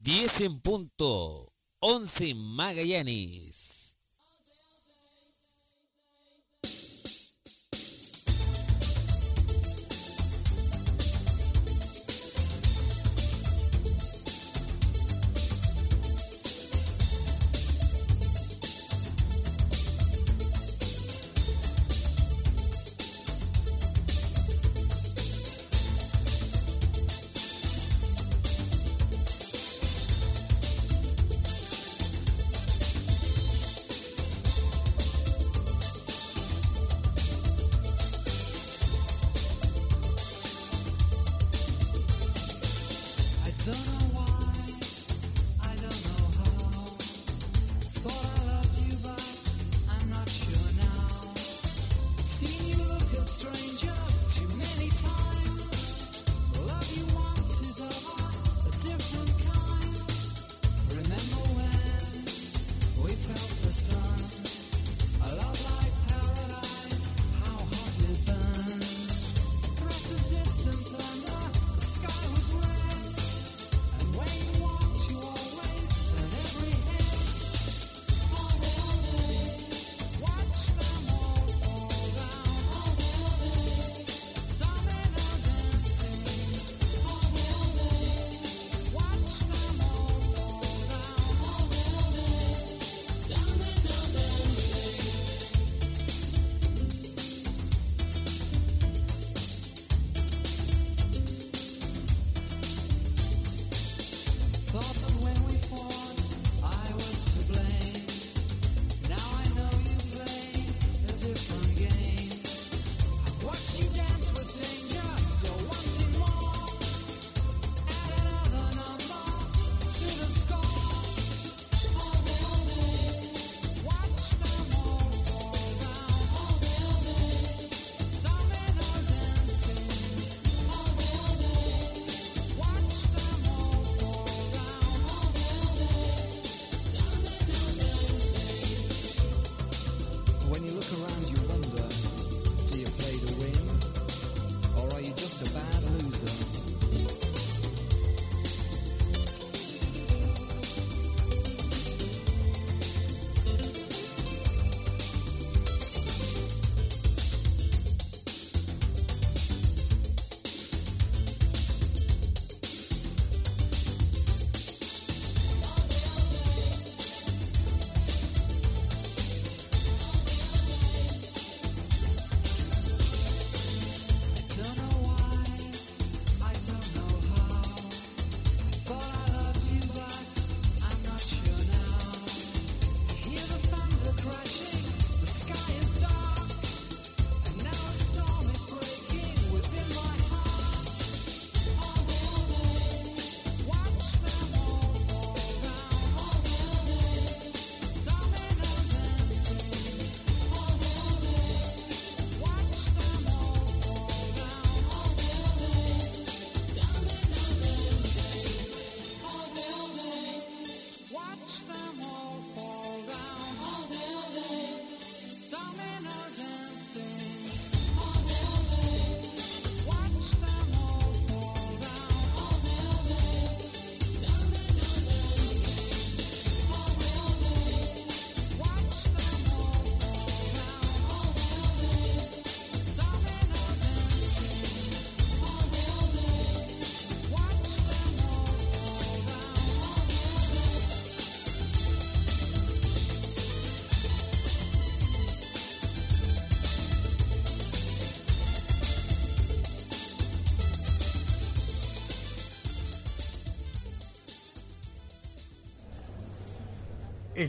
10 en punto. 11 en Magallanes.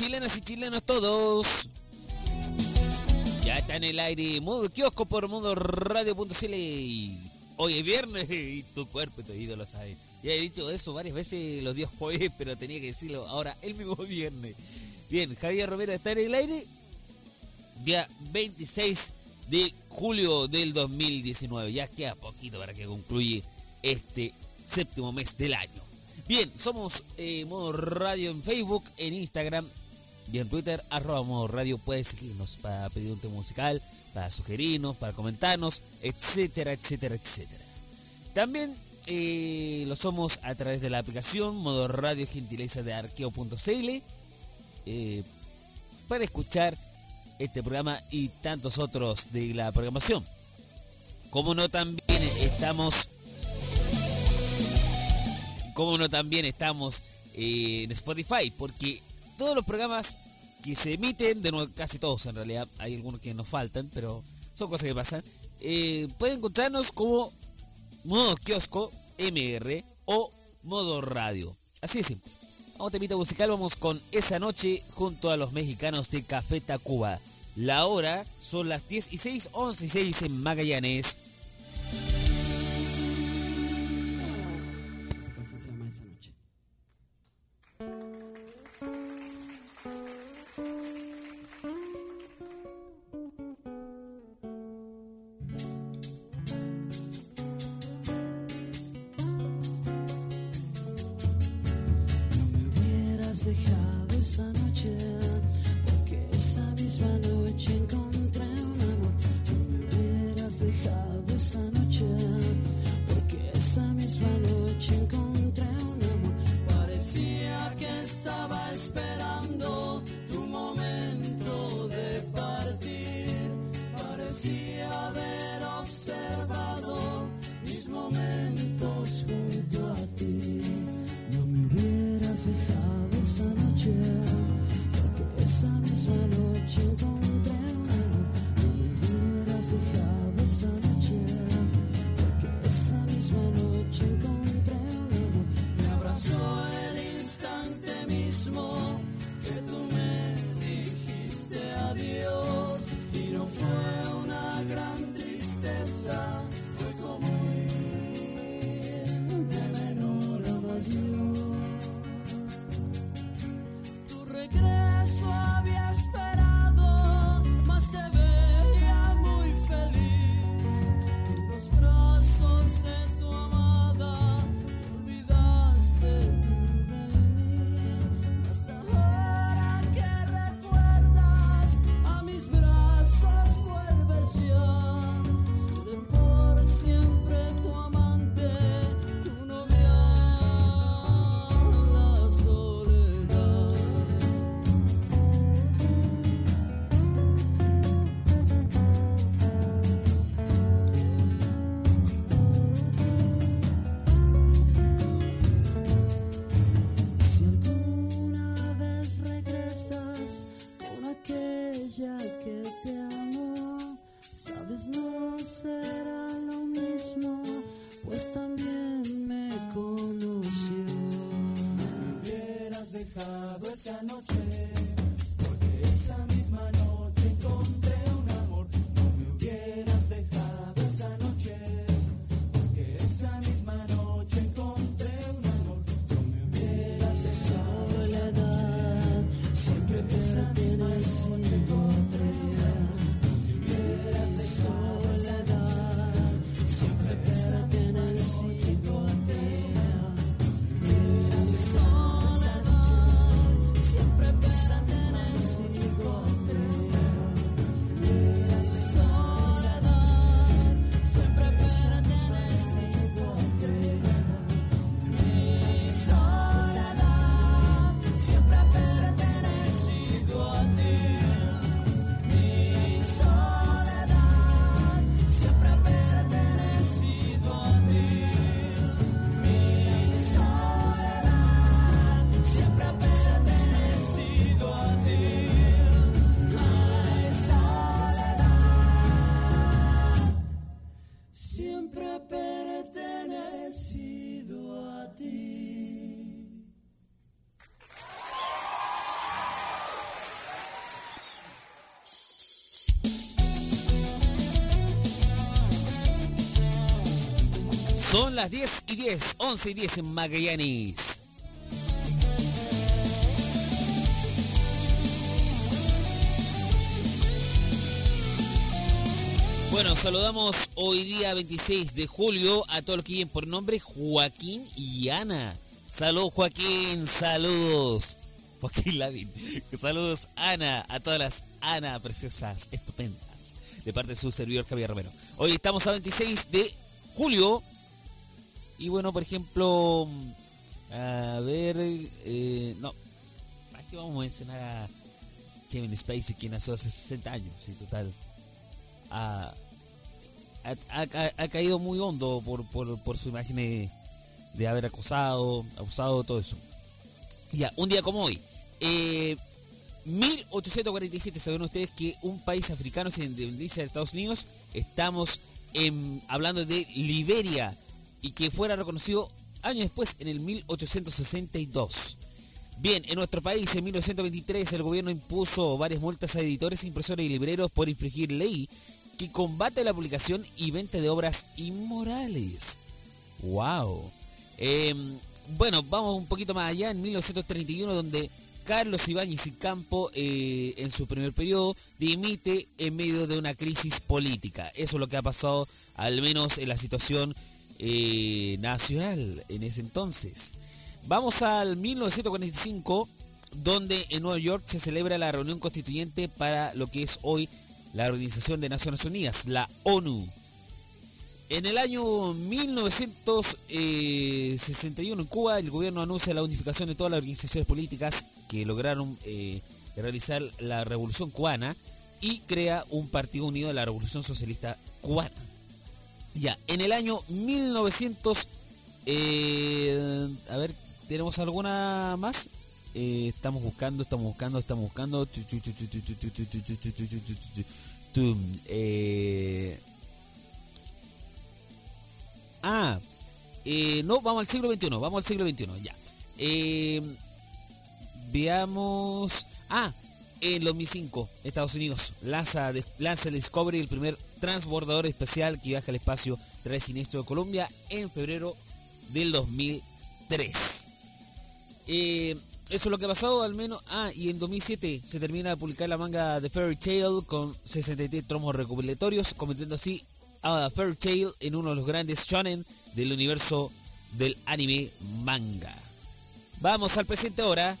Chilenas y chilenos todos. Está en el aire Modo Kiosco por Modo Radio.cl. Hoy es viernes y tu cuerpo y tu ídolo sabe. Ya he dicho eso varias veces los días jueves, pero tenía que decirlo ahora el mismo viernes. Bien, Javier Romero está en el aire. Día 26 de julio del 2019. Ya queda poquito para que concluye este séptimo mes del año. Bien, somos eh, Modo Radio en Facebook, en Instagram y en Twitter, arroba Modo Radio. Puedes seguirnos para pedir un tema musical, para sugerirnos, para comentarnos, etcétera, etcétera, etcétera. También eh, lo somos a través de la aplicación Modo Radio Gentileza de Arqueo.cl eh, para escuchar este programa y tantos otros de la programación. Como no también estamos como no también estamos eh, en Spotify, porque todos los programas que se emiten, de nuevo, casi todos en realidad, hay algunos que nos faltan, pero son cosas que pasan, eh, pueden encontrarnos como modo kiosco MR o modo radio. Así es simple. Vamos temita musical, vamos con esa noche junto a los mexicanos de Café Tacuba. La hora son las 10 y 6, 11 y 6 en Magallanes. dejado esa noche. Siempre las 10 y 10, 11 y 10 en Magallanes. Bueno, saludamos hoy día 26 de julio a todos los que por nombre Joaquín y Ana. Saludos Joaquín, saludos. Joaquín Ladín. Saludos Ana, a todas las Ana preciosas, estupendas, de parte de su servidor Javier Romero. Hoy estamos a 26 de julio. Y bueno, por ejemplo, a ver, eh, no, aquí vamos a mencionar a Kevin Spacey, quien nació hace 60 años, sí, total. Ha, ha, caído muy hondo por, por, su imagen de, haber acosado, abusado, todo eso. Ya, un día como hoy, eh, 1847, saben ustedes que un país africano se independiza de Estados Unidos. Estamos hablando de Liberia y que fuera reconocido años después, en el 1862. Bien, en nuestro país, en 1923, el gobierno impuso varias multas a editores, impresores y libreros por infringir ley que combate la publicación y venta de obras inmorales. ¡Wow! Em, bueno, vamos un poquito más allá, en 1931, donde Carlos Ibáñez y Campo, eh, en su primer periodo, dimite en medio de una crisis política. Eso es lo que ha pasado, al menos en la situación eh, nacional en ese entonces. Vamos al 1945, donde en Nueva York se celebra la reunión constituyente para lo que es hoy la Organización de Naciones Unidas, la ONU. En el año 1961 en Cuba el gobierno anuncia la unificación de todas las organizaciones políticas que lograron eh, realizar la revolución cubana y crea un partido unido de la revolución socialista cubana. Ya, en el año 1900, a ver, ¿tenemos alguna más? estamos buscando, estamos buscando, estamos buscando. Ah, no, vamos al siglo XXI, vamos al siglo XXI, ya. veamos. Ah, en 2005, Estados Unidos lanza, lanza el Discovery, el primer transbordador especial que viaja al espacio tras siniestro de Colombia en febrero del 2003. Eh, eso es lo que ha pasado, al menos. Ah, y en 2007 se termina de publicar la manga de Fairy Tail con 63 tromos recopilatorios, convirtiendo así a Fairy Tail en uno de los grandes shonen del universo del anime manga. Vamos al presente ahora.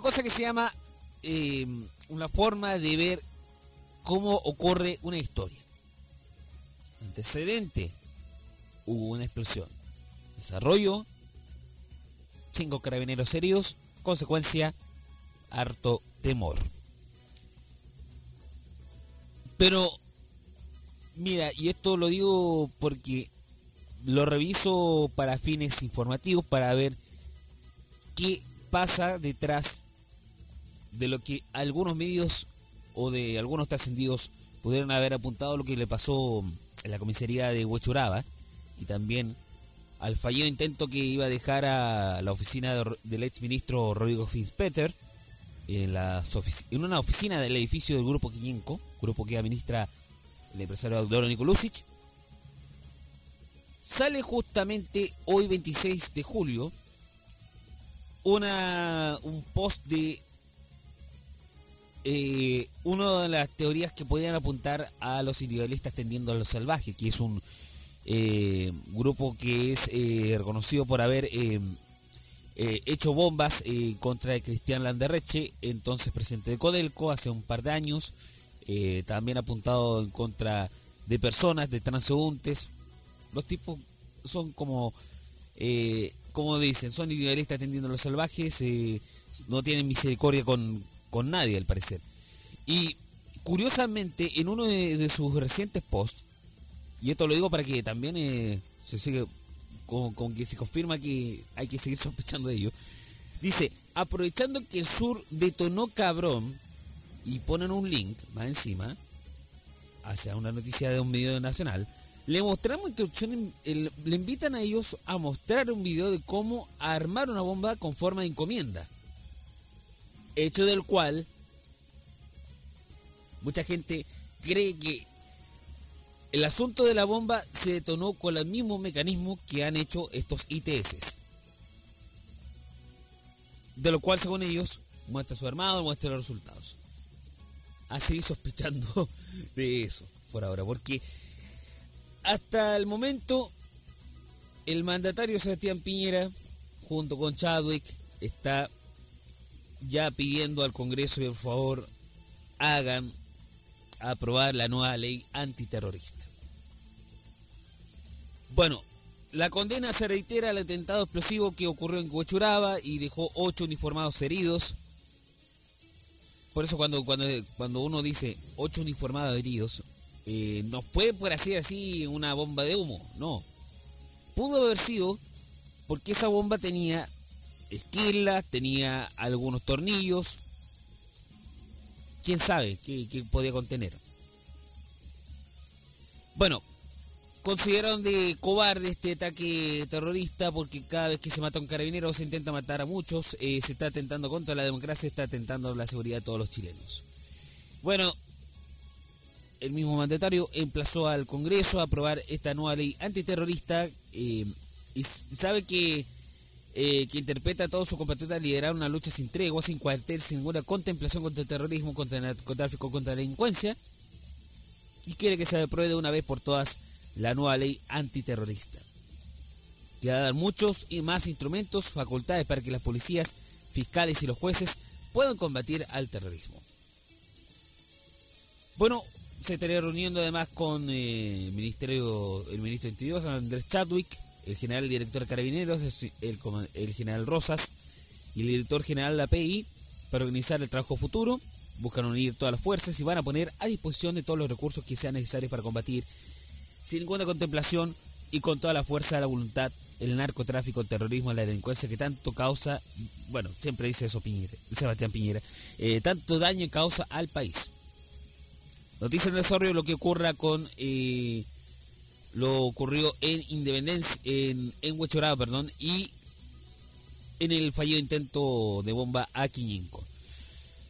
Cosa que se llama eh, una forma de ver cómo ocurre una historia. Antecedente, hubo una explosión. Desarrollo, cinco carabineros heridos, consecuencia, harto temor. Pero, mira, y esto lo digo porque lo reviso para fines informativos, para ver qué pasa detrás de lo que algunos medios o de algunos trascendidos pudieron haber apuntado lo que le pasó en la comisaría de Huechuraba y también al fallido intento que iba a dejar a la oficina del ex ministro Rodrigo Fitzpeter en, en una oficina del edificio del Grupo Quiñenco, grupo que administra el empresario Audoro Nicolusic, sale justamente hoy 26 de julio una, un post de eh, una de las teorías que podrían apuntar a los individualistas tendiendo a lo salvaje, que es un eh, grupo que es eh, reconocido por haber eh, hecho bombas contra Cristian Landerreche, entonces presidente de Codelco, hace un par de años, también apuntado en contra de personas, de transeúntes. Los tipos son como, como dicen, son individualistas tendiendo a los salvajes, no tienen misericordia con con nadie al parecer. Y curiosamente, en uno de, sus recientes posts, y esto lo digo para que también eh, se sigue con, que se confirma que hay que seguir sospechando de ello, dice, aprovechando que el sur detonó cabrón, y ponen un link más encima hacia una noticia de un medio nacional, le mostramos instrucciones, le invitan a ellos a mostrar un video de cómo armar una bomba con forma de encomienda. Hecho del cual mucha gente cree que el asunto de la bomba se detonó con el mismo mecanismo que han hecho estos ITS. De lo cual, según ellos, muestra su armado, muestra los resultados. Así sospechando de eso por ahora, porque hasta el momento el mandatario Sebastián Piñera, junto con Chadwick, está ya pidiendo al Congreso que por favor hagan aprobar la nueva ley antiterrorista. Bueno, la condena se reitera al atentado explosivo que ocurrió en Huechuraba y dejó ocho uniformados heridos. Por eso cuando, cuando, cuando uno dice ocho uniformados heridos, eh, no fue por así así una bomba de humo, no. Pudo haber sido porque esa bomba tenía esquilas, tenía algunos tornillos. ¿Quién sabe qué, qué podía contener? Bueno, consideraron de cobarde este ataque terrorista porque cada vez que se mata un carabinero se intenta matar a muchos, eh, se está atentando contra la democracia, se está atentando la seguridad de todos los chilenos. Bueno, el mismo mandatario emplazó al Congreso a aprobar esta nueva ley antiterrorista eh, y sabe que, eh, que interpreta a todos sus compatriotas liderar una lucha sin tregua, sin cuartel, sin ninguna contemplación contra el terrorismo, contra el narcotráfico, contra la delincuencia y quiere que se apruebe de una vez por todas la nueva ley antiterrorista, que va a dar muchos y más instrumentos, facultades para que las policías, fiscales y los jueces puedan combatir al terrorismo. Bueno, se estaría reuniendo además con eh, el ministerio, el ministro de Interior, Andrés Chadwick, el general director de Carabineros, el, el general Rosas y el director general de la PI para organizar el trabajo futuro. Buscan unir todas las fuerzas y van a poner a disposición de todos los recursos que sean necesarios para combatir sin ninguna contemplación y con toda la fuerza de la voluntad el narcotráfico, el terrorismo, la delincuencia que tanto causa, bueno, siempre dice eso Piñera, Sebastián Piñera, eh, tanto daño causa al país. Noticia en desarrollo lo que ocurra con eh, lo ocurrió en Independencia, en, en perdón, y en el fallido intento de bomba a Quiñinco.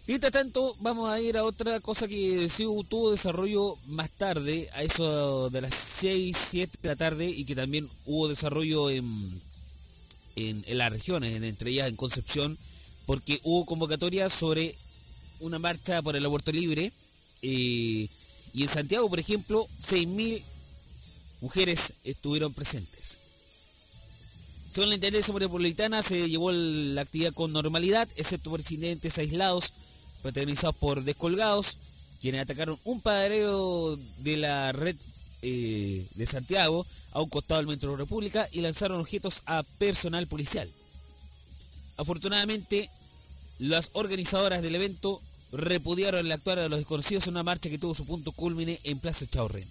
Mientras tanto, vamos a ir a otra cosa que sí tuvo desarrollo más tarde, a eso de las 6, 7 de la tarde, y que también hubo desarrollo en, en, las regiones, entre ellas en Concepción, porque hubo convocatoria sobre una marcha por el aborto libre, eh, y en Santiago, por ejemplo, 6.000 mujeres estuvieron presentes. Según la Intendencia Metropolitana, se llevó la actividad con normalidad, excepto por incidentes aislados protagonizados por descolgados, quienes atacaron un paradero de la red eh, de Santiago a un costado del Metro República y lanzaron objetos a personal policial. Afortunadamente, las organizadoras del evento repudiaron el actuar de los desconocidos en una marcha que tuvo su punto culmine en Plaza Chaurren.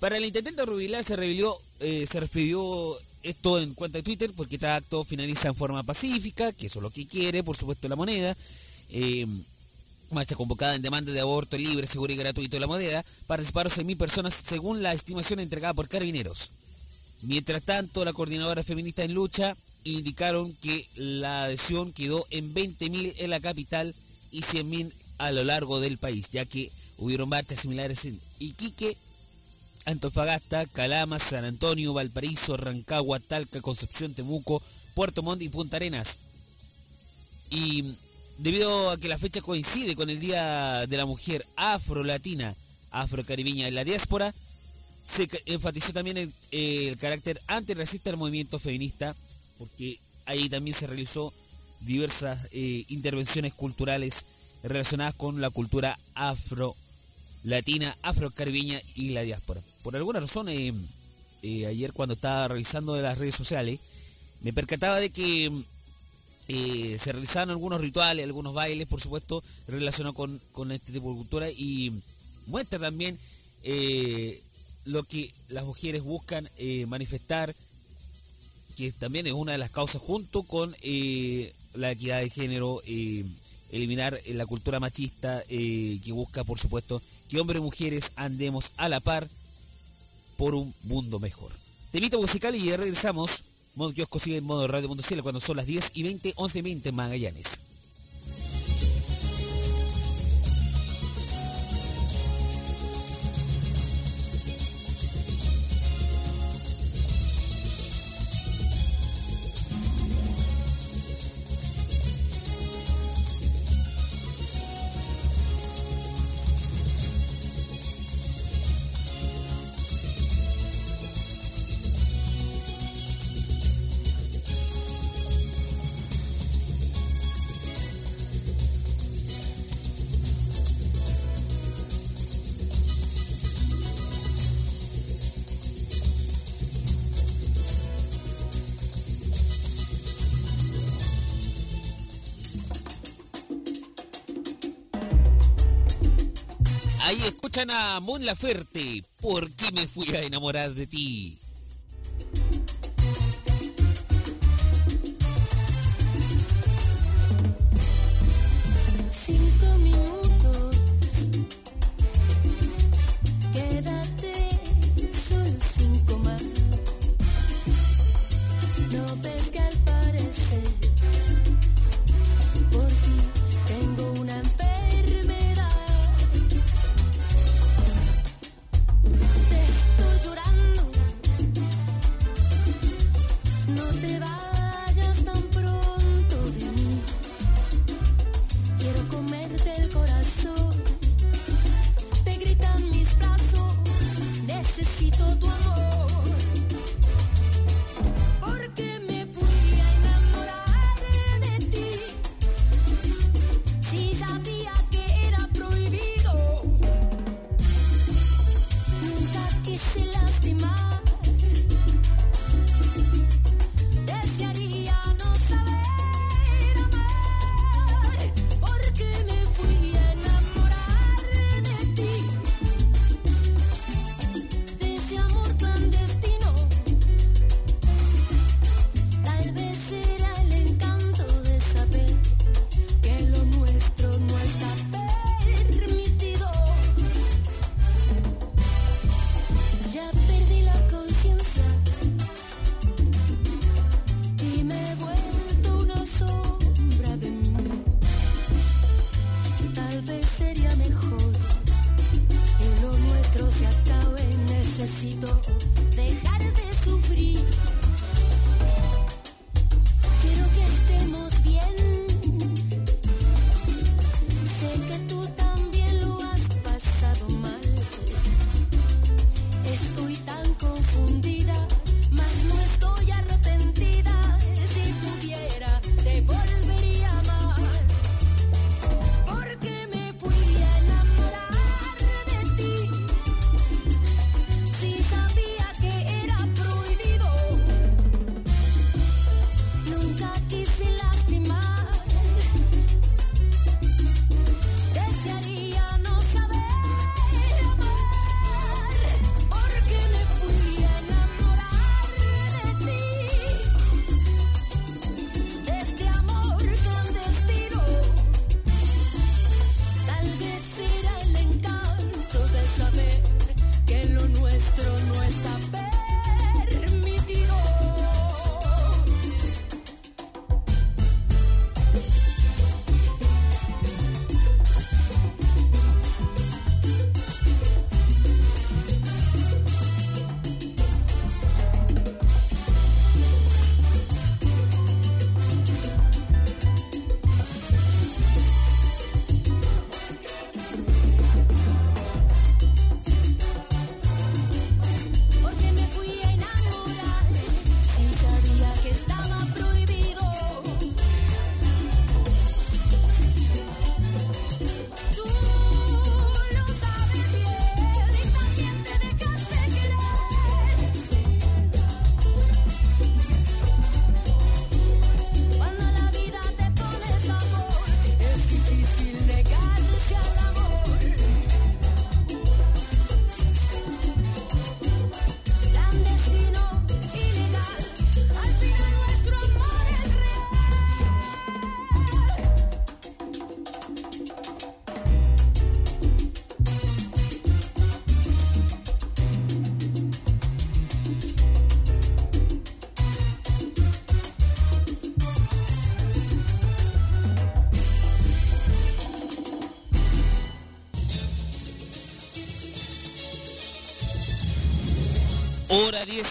Para el intendente Rubilar se reveló, eh, se refirió esto en cuenta de Twitter porque este acto finaliza en forma pacífica, que eso es lo que quiere, por supuesto, la moneda, eh, marcha convocada en demanda de aborto libre, seguro y gratuito de la moneda, participaron 6.000 personas según la estimación entregada por Carabineros. Mientras tanto, la coordinadora feminista en lucha indicaron que la adhesión quedó en 20.000 en la capital y 100.000 a lo largo del país, ya que hubieron marchas similares en Iquique, Antofagasta, Calama, San Antonio, Valparaíso, Rancagua, Talca, Concepción, Temuco, Puerto Montt y Punta Arenas. Y debido a que la fecha coincide con el Día de la Mujer Afro-Latina, Afro-Caribeña en la diáspora, se enfatizó también el, carácter antirracista del movimiento feminista, porque ahí también se realizó diversas eh, intervenciones culturales relacionadas con la cultura afro-latina, afro-caribeña y la diáspora. Por alguna razón, eh, eh, ayer cuando estaba revisando las redes sociales, me percataba de que se realizaron algunos rituales, algunos bailes, por supuesto, relacionados con, este tipo de cultura y muestra también lo que las mujeres buscan manifestar, que también es una de las causas junto con la equidad de género y eliminar eh, la cultura machista eh, que busca, por supuesto, que hombres y mujeres andemos a la par por un mundo mejor. Temita musical y ya regresamos. Modo Kiosco sigue en modo radio.cl cuando son las 10 y 20, 11 y 20 en Magallanes. Escuchan a Mon Laferte. ¿Por qué me fui a enamorar de ti?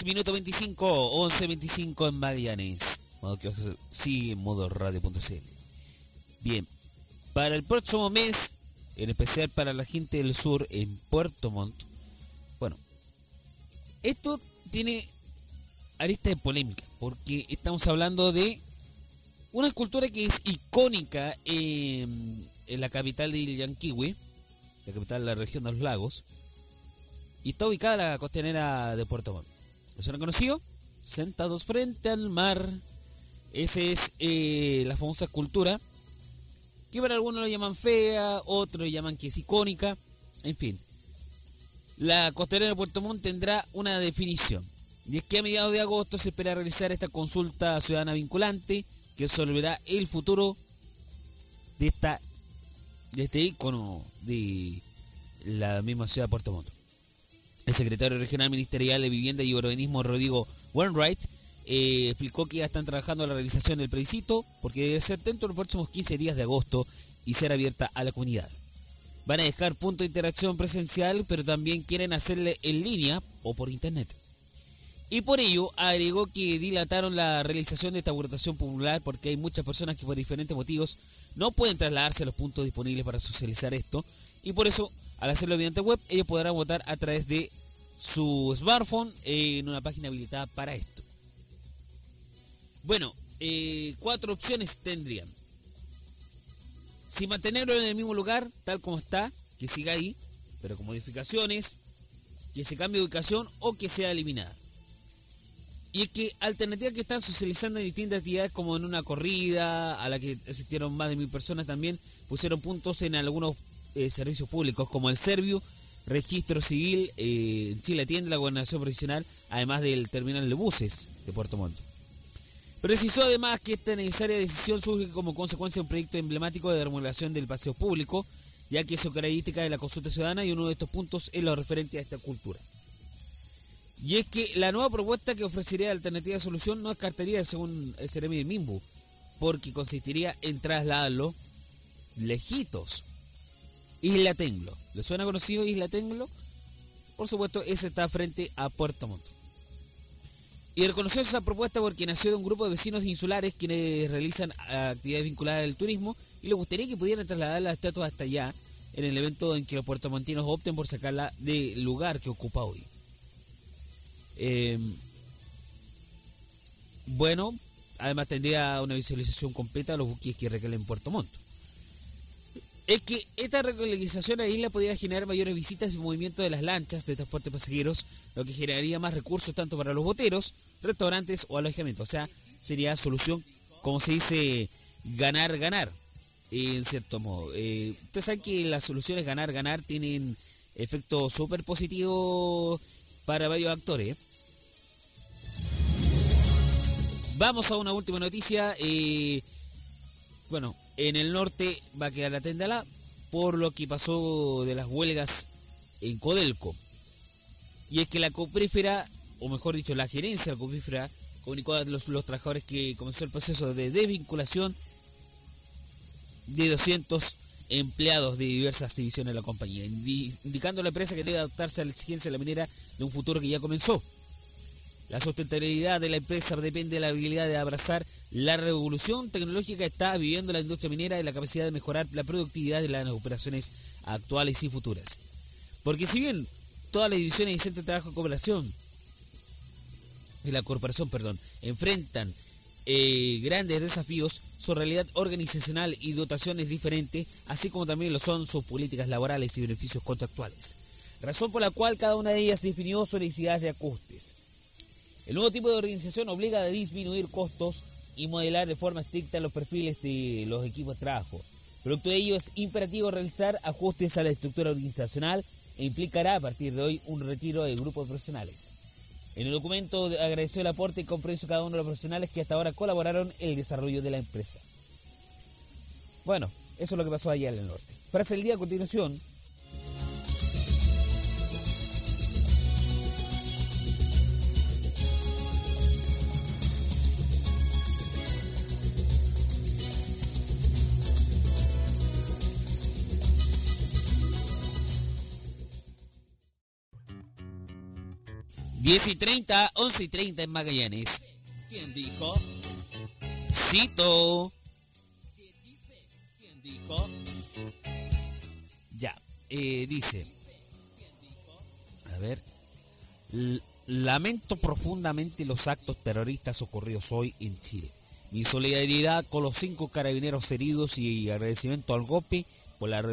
Minuto 25, 11, 25 en Magallanes. Sigue en modo radio.cl. Bien, para el próximo mes, en especial para la gente del sur en Puerto Montt, bueno, esto tiene arista de polémica, porque estamos hablando de una escultura que es icónica en, en la capital de Yanquiwe, la capital de la región de los lagos, y está ubicada en la costanera de Puerto Montt. ¿Lo han conocido? Sentados frente al mar. Esa es eh, la famosa escultura, que para algunos lo llaman fea, otros lo llaman que es icónica, en fin. La costanera de Puerto Montt tendrá una definición. Y es que a mediados de agosto se espera realizar esta consulta ciudadana vinculante que resolverá el futuro de esta de este icono de la misma ciudad de Puerto Montt. El secretario regional ministerial de Vivienda y Urbanismo, Rodrigo Wainwright, eh, explicó que ya están trabajando en la realización del plebiscito porque debe ser dentro de los próximos 15 días de agosto y ser abierta a la comunidad. Van a dejar punto de interacción presencial, pero también quieren hacerle en línea o por internet. Y por ello agregó que dilataron la realización de esta votación popular porque hay muchas personas que por diferentes motivos no pueden trasladarse a los puntos disponibles para socializar esto y por eso al hacerlo mediante web ellos podrán votar a través de su smartphone en una página habilitada para esto. Bueno, eh, cuatro opciones tendrían. Si mantenerlo en el mismo lugar, tal como está, que siga ahí, pero con modificaciones, que se cambie de ubicación o que sea eliminada. Y es que alternativas que están socializando en distintas actividades como en una corrida, a la que asistieron más de mil personas también, pusieron puntos en algunos eh, servicios públicos como el Servio registro civil eh, Chile atiende la gobernación provisional, además del terminal de buses de Puerto Montt. Precisó además que esta necesaria decisión surge como consecuencia de un proyecto emblemático de remodelación del paseo público, ya que es su característica de la consulta ciudadana y uno de estos puntos es lo referente a esta cultura. Y es que la nueva propuesta que ofrecería alternativa de solución no descartaría, según el Ceremi de Mimbu, porque consistiría en trasladarlo lejitos Isla Tenglo. ¿Le suena conocido Isla Tenglo? Por supuesto, ese está frente a Puerto Montt. Y reconoció esa propuesta porque nació de un grupo de vecinos insulares quienes realizan actividades vinculadas al turismo y le gustaría que pudieran trasladar la estatua hasta allá en el evento en que los puertomontinos opten por sacarla del lugar que ocupa hoy. Em, bueno, además tendría una visualización completa de los buques que recalen Puerto Montt es que esta regularización a la isla podría generar mayores visitas y movimiento de las lanchas de transporte pasajeros, lo que generaría más recursos tanto para los boteros, restaurantes o alojamientos. O sea, sería solución, como se dice, ganar, ganar, en cierto modo. Eh, ustedes saben que las soluciones ganar, ganar tienen efectos súper positivos para varios actores. Vamos a una última noticia. Eh, bueno, en el norte va a quedar la tendala por lo que pasó de las huelgas en Codelco. Y es que la coprífera, o mejor dicho, la gerencia de la coprífera, comunicó a los, trabajadores que comenzó el proceso de desvinculación de 200 empleados de diversas divisiones de la compañía, indicando a la empresa que debe adaptarse a la exigencia de la minera de un futuro que ya comenzó. La sustentabilidad de la empresa depende de la habilidad de abrazar la revolución tecnológica que está viviendo la industria minera y la capacidad de mejorar la productividad de las operaciones actuales y futuras. Porque si bien todas las divisiones y centros de trabajo de cooperación de la corporación, perdón, enfrentan eh, grandes desafíos, su realidad organizacional y dotaciones diferentes, así como también lo son sus políticas laborales y beneficios contractuales. Razón por la cual cada una de ellas definió sus necesidades de ajustes. El nuevo tipo de organización obliga a disminuir costos y modelar de forma estricta los perfiles de los equipos de trabajo. Producto de ello es imperativo realizar ajustes a la estructura organizacional e implicará a partir de hoy un retiro de grupos profesionales. En el documento agradeció el aporte y compromiso cada uno de los profesionales que hasta ahora colaboraron en el desarrollo de la empresa. Bueno, eso es lo que pasó allá en el norte. Frase del día a continuación. 10 y 30, 11 y 30 en Magallanes. ¿Quién dijo? Cito. ¿Quién dice? ¿Quién dijo? Ya, eh, dice. A ver. Lamento profundamente los actos terroristas ocurridos hoy en Chile. Mi solidaridad con los cinco carabineros heridos y agradecimiento al GOPE por la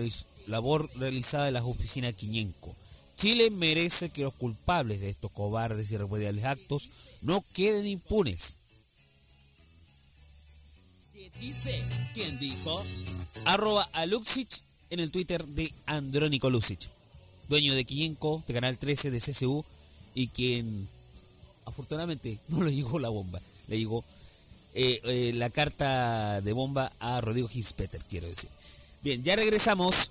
labor realizada en las oficinas Quiñenco. Chile merece que los culpables de estos cobardes y repudiables actos no queden impunes. ¿Qué dice? ¿Quién dijo? Arroba a Luxich en el Twitter de Andrónico Luxich, dueño de Quiñenco, de Canal 13 de CSU, y quien afortunadamente no le llegó la bomba, le llegó eh, eh, la carta de bomba a Rodrigo Gispeter, quiero decir. Bien, ya regresamos.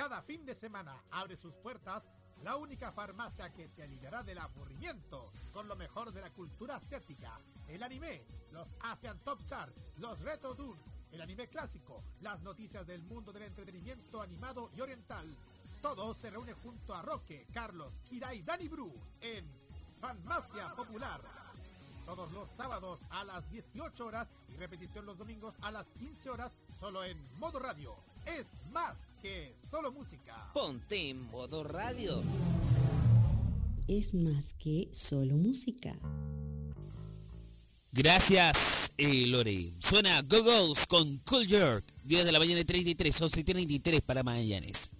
Cada fin de semana abre sus puertas la única farmacia que te aliviará del aburrimiento con lo mejor de la cultura asiática, el anime, los Asian Top Chart, los Retro Dune, el anime clásico, las noticias del mundo del entretenimiento animado y oriental. Todo se reúne junto a Roque, Carlos, Kira y Dani Bru en Farmacia Popular. Todos los sábados a las 18 horas y repetición los domingos a las 15 horas solo en modo radio. Es más que solo música. Ponte en modo radio. Es más que solo música. Gracias, eh, Lore. Suena Go con Cool Jerk. 10 de la mañana 33, 11 y 33 para Magallanes.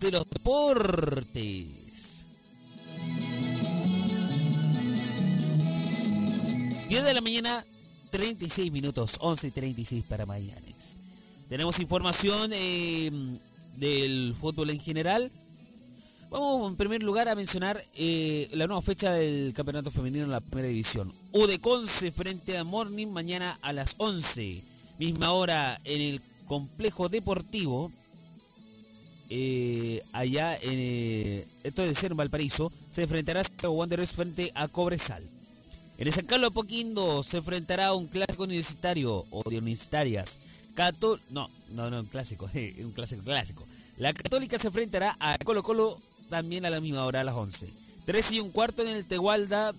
De los deportes. 10 de la mañana, 36 minutos, 11 y 36 para Mayanes. Tenemos información eh, del fútbol en general. Vamos en primer lugar a mencionar eh, la nueva fecha del campeonato femenino en la primera división. Udeconce frente a Morning mañana a las 11. Misma hora en el complejo deportivo. Eh, allá en eh, esto de ser en Valparaíso se enfrentará a Wanderers frente a Cobresal. En el San Carlos Poquindo se enfrentará a un clásico universitario o de universitarias. Cato no, no, no, un clásico, un clásico clásico. La Católica se enfrentará a Colo Colo también a la misma hora, a las 11. 3 y un cuarto en el Tegualda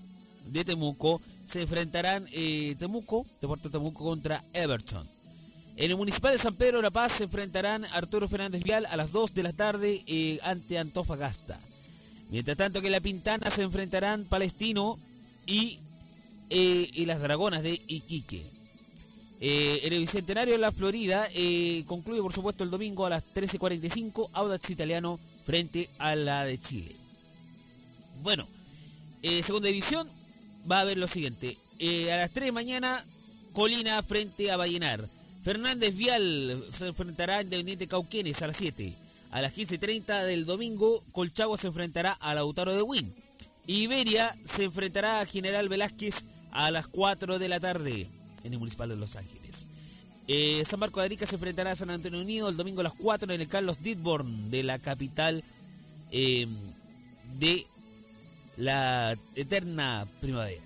de Temuco se enfrentarán eh, Temuco, Deporte Temuco contra Everton. En el Municipal de San Pedro La Paz se enfrentarán Arturo Fernández Vial a las 2 de la tarde eh, ante Antofagasta. Mientras tanto que en La Pintana se enfrentarán Palestino y, eh, las Dragonas de Iquique. Eh, en el Bicentenario de la Florida eh, concluye por supuesto el domingo a las 13.45 Audax Italiano frente a la de Chile. Bueno, segunda división va a haber lo siguiente. a las 3 de mañana Colina frente a Vallenar. Fernández Vial se enfrentará a Independiente Cauquenes a las 7. A las 15.30 del domingo Colchagua se enfrentará a Lautaro de Win. Iberia se enfrentará a General Velázquez a las 4 de la tarde en el Municipal de Los Ángeles. Eh, San Marco de Arica se enfrentará a San Antonio Unido el domingo a las 4 en el Carlos Didborn de la capital eh, de la eterna primavera.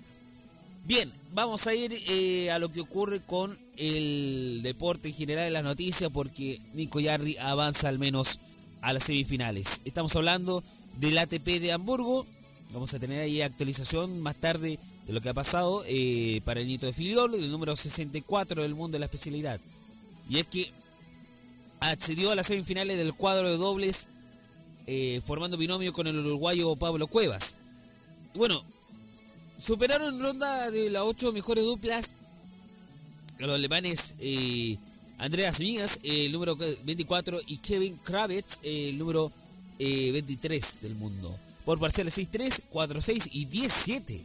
Bien, vamos a ir eh, a lo que ocurre con el deporte en general en las noticias porque Nico Yarri avanza al menos a las semifinales. Estamos hablando del ATP de Hamburgo. Vamos a tener ahí actualización más tarde de lo que ha pasado eh, para el nieto de Filiol, el número 64 del mundo de la especialidad. Y es que accedió a las semifinales del cuadro de dobles eh, formando binomio con el uruguayo Pablo Cuevas. bueno, superaron ronda de las ocho mejores duplas a los alemanes eh, Andreas Migas, el número 24, y Kevin Kravitz, el número 23 del mundo. Por parciales 6-3, 4-6 y 10-7.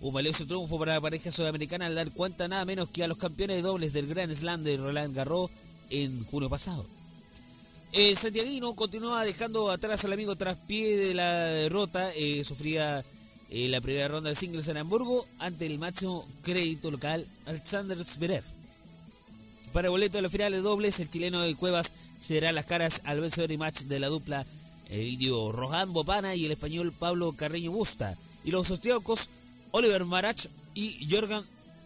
Un valioso triunfo para la pareja sudamericana al dar cuenta nada menos que a los campeones de dobles del Grand Slam de Roland Garros en junio pasado. El santiaguino continúa dejando atrás al amigo tras pie de la derrota. Eh, sufría eh, la primera ronda de singles en Hamburgo ante el máximo crédito local Alexander Zverev. Para boleto de la final de dobles, el chileno de Cuevas será las caras al vencedor y match de la dupla el indio Rohan Bopana y el español Pablo Carreño Busta. Y los austriacos Oliver Marach y Jorgen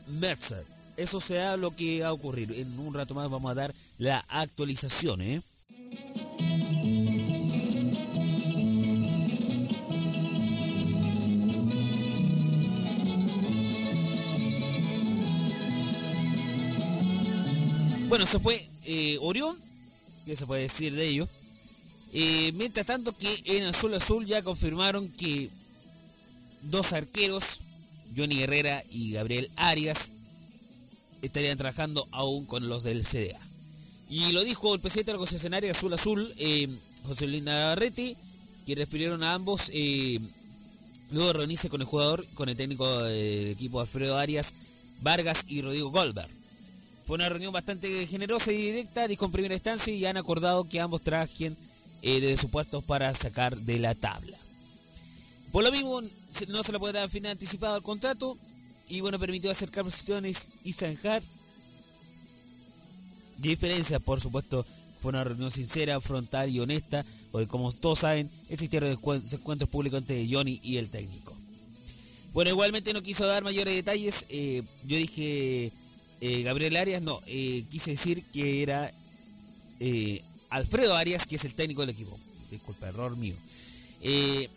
Merzer. Eso sea lo que va a ocurrir. En un rato más vamos a dar la actualización, ¿eh? Bueno, se fue eh, Orión, ¿qué se puede decir de ello? Eh, mientras tanto que en Azul Azul ya confirmaron que dos arqueros, Johnny Herrera y Gabriel Arias, estarían trabajando aún con los del CDA. Y lo dijo el presidente de la Azul Azul, eh, José Luis Navarrete, que refirieron a ambos luego reunirse con el jugador, con el técnico del equipo Alfredo Arias, Vargas y Rodrigo Goldberg. Fue una reunión bastante generosa y directa, dijo en primera instancia, y han acordado que ambos trabajen eh, de sus puestos para sacar de la tabla. Por lo mismo, no se le podrá fin anticipado al contrato y bueno, permitió acercar posiciones y zanjar diferencias, por supuesto, fue una reunión sincera, frontal y honesta, porque como todos saben, existieron encuentros públicos entre Johnny y el técnico. Bueno, igualmente no quiso dar mayores detalles, eh, yo dije eh, Gabriel Arias, no, quise decir que era Alfredo Arias, que es el técnico del equipo. Disculpa, error mío. Eh,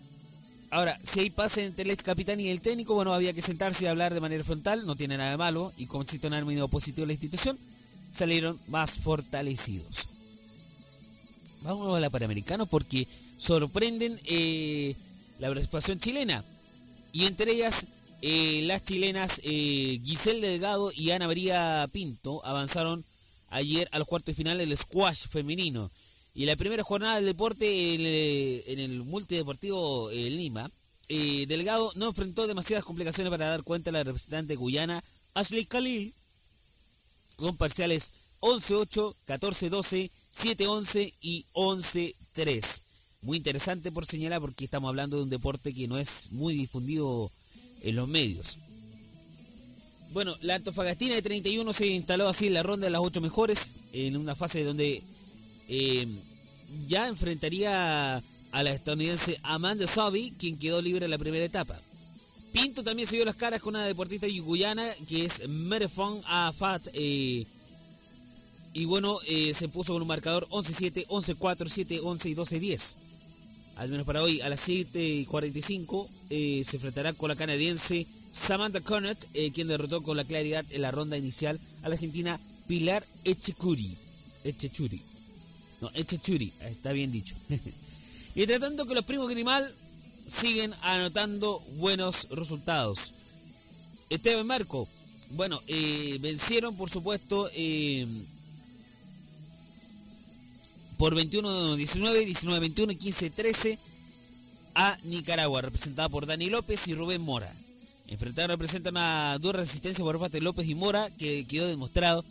ahora, si hay pase entre el ex capitán y el técnico, bueno, había que sentarse y hablar de manera frontal, no tiene nada de malo, y como existe un ánimo positivo en la institución, salieron más fortalecidos. Vamos a la Panamericana porque sorprenden eh, la participación chilena. Y entre ellas, eh, las chilenas Giselle Delgado y Ana María Pinto avanzaron ayer a los cuartos de final del squash femenino. Y la primera jornada del deporte en el, multideportivo Lima, eh, Delgado no enfrentó demasiadas complicaciones para dar cuenta a la representante guyana Ashley Khalil, con parciales 11-8, 14-12, 7-11 y 11-3. Muy interesante por señalar porque estamos hablando de un deporte que no es muy difundido en los medios. Bueno, la Antofagastina de 31 se instaló así en la ronda de las 8 mejores, en una fase donde eh, ya enfrentaría a la estadounidense Amanda Savi, quien quedó libre en la primera etapa. Pinto también se vio las caras con una deportista yuguyana que es Merefon Afat. Eh, y bueno, eh, se puso con un marcador 11-7, 11-4, 7-11 y 12-10. Al menos para hoy, a las 7.45 eh, se enfrentará con la canadiense Samantha Connett, eh, quien derrotó con la claridad en la ronda inicial a la argentina Pilar Echecuri. Echechuri. No, Echechuri, está bien dicho. Mientras tanto que los primos Grimal siguen anotando buenos resultados. Esteban Marco, bueno, eh, vencieron por supuesto eh, por 21-19, 19-21 y 15-13 a Nicaragua, representada por Dani López y Rubén Mora. Enfrentaron representan una dura resistencia por parte de López y Mora, que quedó demostrado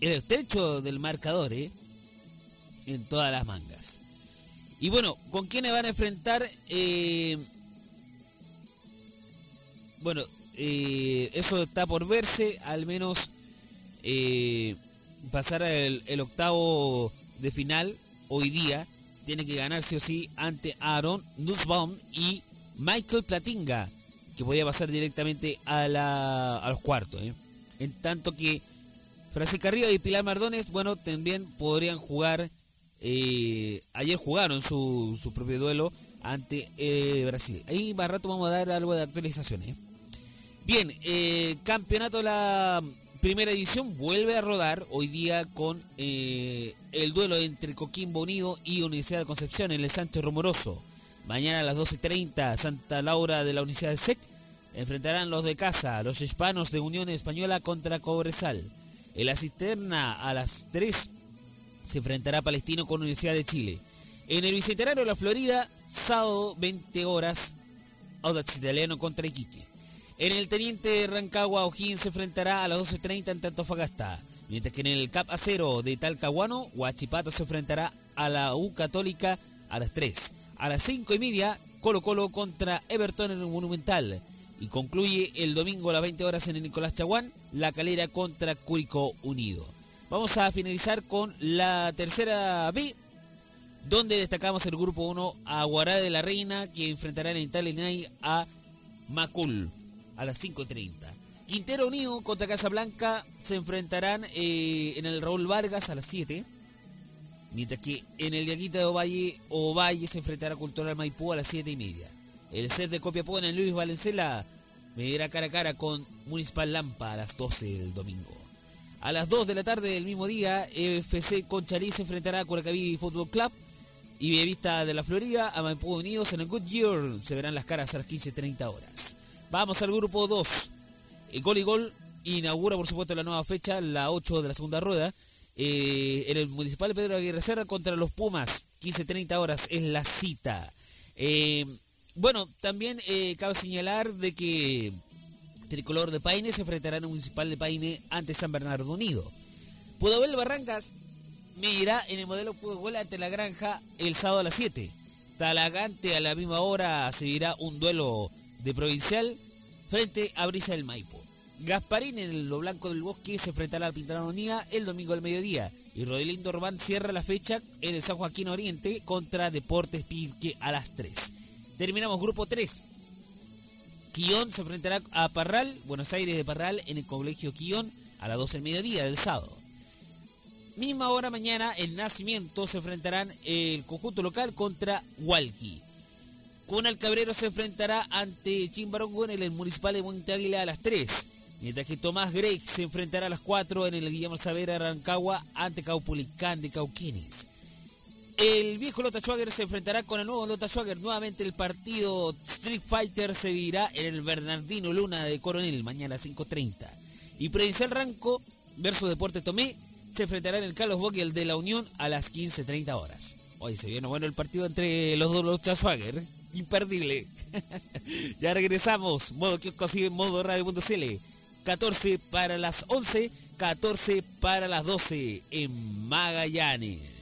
el estrecho del marcador, ¿eh? En todas las mangas. Y bueno, ¿con quiénes van a enfrentar? Eh, bueno, eh, eso está por verse, al menos pasar el, octavo de final hoy día. Tiene que ganarse o sí ante Aaron Nussbaum y Michael Platinga que podía pasar directamente a, la, a los cuartos. ¿eh? En tanto que Francisca Río y Pilar Mardones, bueno, también podrían jugar. Eh, ayer jugaron su, su, propio duelo ante eh, Brasil. Ahí más rato vamos a dar algo de actualizaciones. Bien, campeonato la primera edición vuelve a rodar hoy día con el duelo entre Coquimbo Unido y Universidad de Concepción en el Sánchez Romoroso. Mañana a las 12.30, Santa Laura de la Universidad de SEC enfrentarán los de casa, los hispanos de Unión Española contra Cobresal. En la cisterna a las 3 se enfrentará Palestino con Universidad de Chile. En el Bicentenario de la Florida, sábado 20 horas, Audax Italiano contra Iquique. En el Teniente Rancagua, O'Higgins se enfrentará a las 12.30 en Antofagasta. Mientras que en el Cap Acero de Talcahuano, Huachipato se enfrentará a la U Católica a las 3 a las 5 y media, Colo Colo contra Everton en el Monumental. Y concluye el domingo a las 20 horas en el Nicolás Chaguán, La Calera contra Curicó Unido. Vamos a finalizar con la tercera B, donde destacamos el grupo 1 a Guará de la Reina, que enfrentará en Italia a Macul a las 5.30. Quintero Unido contra Casablanca se enfrentarán eh, en el Raúl Vargas a las 7. Mientras que en el Diaquita de Ovalle, Ovalle se enfrentará a Cultural Maipú a las 7 y media. El set de Copiapó en Luis Valencela medirá cara a cara con Municipal Lampa a las 12 del domingo. A las 2 de la tarde del mismo día, FC Conchalí se enfrentará a Curacaví Fútbol Club y Vista de la Florida a Maipú Unidos en el Goodyear. Se verán las caras a las 15.30 horas. Vamos al grupo 2. El gol y gol inaugura, por supuesto, la nueva fecha, la 8 de la segunda rueda. Eh, en el Municipal Pedro Aguirre Cerra contra los Pumas. 15-30 horas es la cita. Eh, bueno, también eh, cabe señalar de que Tricolor de Paine se enfrentará en el Municipal de Paine ante San Bernardo Unido. Pudahuel Barrancas me irá en el modelo Pudahuel ante la Granja el sábado a las 7. Talagante a la misma hora seguirá un duelo de provincial frente a Brisa del Maipo. Gasparín en Lo Blanco del Bosque se enfrentará al Pintanonía el domingo al mediodía. Y Rodelindo Orbán cierra la fecha en el San Joaquín Oriente contra Deportes Pirque a las 3. Terminamos grupo 3. Quillón se enfrentará a Parral, Buenos Aires de Parral, en el Colegio Quillón a las 12 del mediodía del sábado. Misma hora mañana, el Nacimiento se enfrentarán el conjunto local contra Hualqui. Cunal Cabrero se enfrentará ante Chimbarongo en el Municipal de Monte Águila a las 3. Mientras que Tomás Grey se enfrentará a las 4 en el Guillermo Savera Rancagua ante Caupulicán de Cauquenes. El viejo Lota Schwager se enfrentará con el nuevo Lota Schwager. Nuevamente el partido Street Fighter se vivirá en el Bernardino Luna de Coronel mañana a 5.30. Y Provincial Ranco versus Deporte Tomé se enfrentarán el Carlos Bock y el de la Unión a las 15.30 horas. Hoy se viene bueno el partido entre los dos los Schwager. Imperdible. ya regresamos. Modo que consigue modo radio.cl. 14 para las 11, 14 para las 12 en Magallanes.